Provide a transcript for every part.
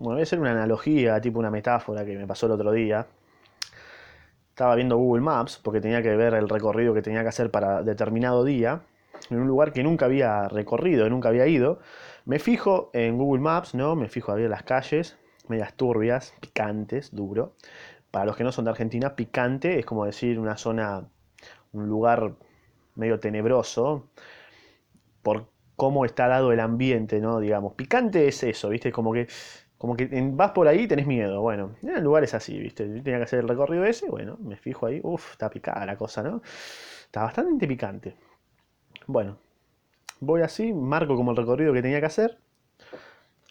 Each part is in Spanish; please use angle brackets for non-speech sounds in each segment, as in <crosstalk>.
bueno, voy a hacer una analogía, tipo una metáfora que me pasó el otro día. Estaba viendo Google Maps porque tenía que ver el recorrido que tenía que hacer para determinado día en un lugar que nunca había recorrido, nunca había ido. Me fijo en Google Maps, ¿no? Me fijo a ver las calles, medias turbias, picantes, duro. Para los que no son de Argentina, picante es como decir una zona, un lugar medio tenebroso por cómo está dado el ambiente, ¿no? Digamos, picante es eso, ¿viste? Como que, como que vas por ahí y tenés miedo. Bueno, en lugares así, ¿viste? tenía que hacer el recorrido ese, bueno, me fijo ahí, uff, está picada la cosa, ¿no? Está bastante picante. Bueno, voy así, marco como el recorrido que tenía que hacer.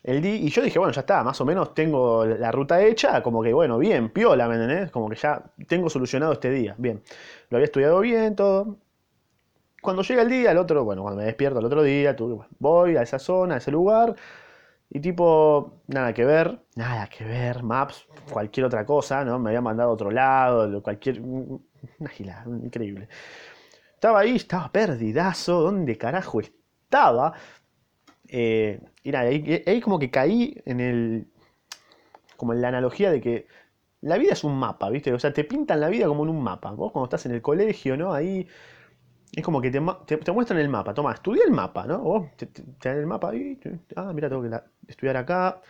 El día, y yo dije, bueno, ya está, más o menos tengo la ruta hecha, como que, bueno, bien, piola, ¿me entendés? Como que ya tengo solucionado este día, bien. Lo había estudiado bien, todo. Cuando llega el día, el otro, bueno, cuando me despierto el otro día, voy a esa zona, a ese lugar, y tipo, nada que ver, nada que ver, maps, cualquier otra cosa, ¿no? Me había mandado a otro lado, cualquier... Una gilada, increíble. Estaba ahí, estaba perdidazo, ¿dónde carajo estaba? Eh, y ahí, como que caí en el. como en la analogía de que la vida es un mapa, ¿viste? O sea, te pintan la vida como en un mapa. Vos cuando estás en el colegio, ¿no? Ahí. Es como que te, te, muestran el mapa. Toma, estudia el mapa, ¿no? Vos te, dan el mapa ahí. Ah, mira, tengo que estudiar acá,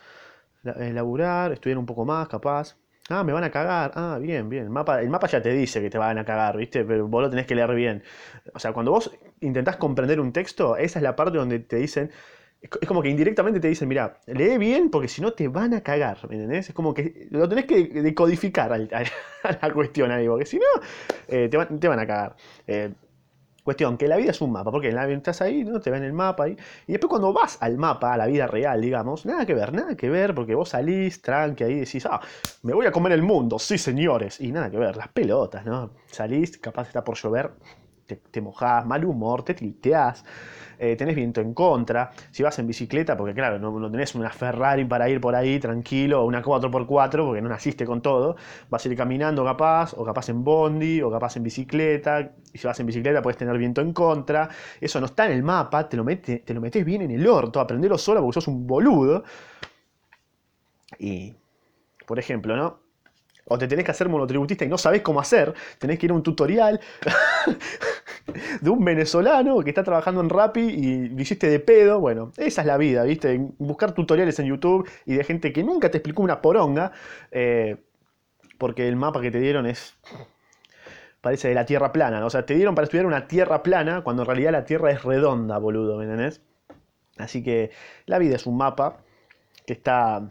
eh, laburar, estudiar un poco más, capaz. Ah, me van a cagar. Ah, bien, bien. El mapa, el mapa ya te dice que te van a cagar, ¿viste? Pero vos lo tenés que leer bien. O sea, cuando vos intentás comprender un texto, esa es la parte donde te dicen. Es como que indirectamente te dicen, mira, lee bien porque si no te van a cagar, ¿me entendés? Es como que lo tenés que decodificar <laughs> a, la cuestión ahí, porque si no, eh, te, van, a cagar. Eh, Cuestión, que la vida es un mapa, porque estás ahí, ¿no? te ven el mapa ahí, y después cuando vas al mapa, a la vida real, digamos, nada que ver, nada que ver, porque vos salís, tranqui, ahí decís, ah, me voy a comer el mundo, sí señores, y nada que ver, las pelotas, ¿no? Salís, capaz está por llover, te, te mojás, mal humor, te tilteás, eh, tenés viento en contra, si vas en bicicleta, porque claro, no, tenés una Ferrari para ir por ahí tranquilo, o una 4x4, porque no naciste con todo, vas a ir caminando capaz, o capaz en bondi, o capaz en bicicleta, y si vas en bicicleta puedes tener viento en contra, eso no está en el mapa, te lo, metes, te lo metes bien en el orto, aprendelo solo porque sos un boludo. Y, por ejemplo, ¿no? O te tenés que hacer monotributista y no sabés cómo hacer, tenés que ir a un tutorial <laughs> de un venezolano que está trabajando en Rappi y lo hiciste de pedo. Bueno, esa es la vida, ¿viste? Buscar tutoriales en YouTube y de gente que nunca te explicó una poronga, eh, porque el mapa que te dieron es. Parece de la tierra plana, O sea, te dieron para estudiar una tierra plana cuando en realidad la tierra es redonda, boludo, ¿me entendés? Así que la vida es un mapa que está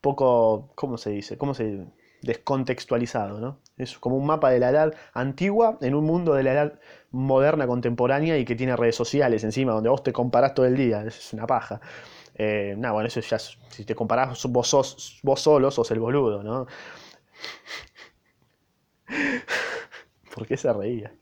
poco, ¿cómo se dice? ¿Cómo se descontextualizado, ¿no? Es como un mapa de la edad antigua en un mundo de la edad moderna, contemporánea y que tiene redes sociales encima, donde vos te comparás todo el día, es una paja. Eh, nada, bueno, eso ya, si te comparás vos, sos, vos solo, sos el boludo, ¿no? <laughs> ¿Por qué se reía?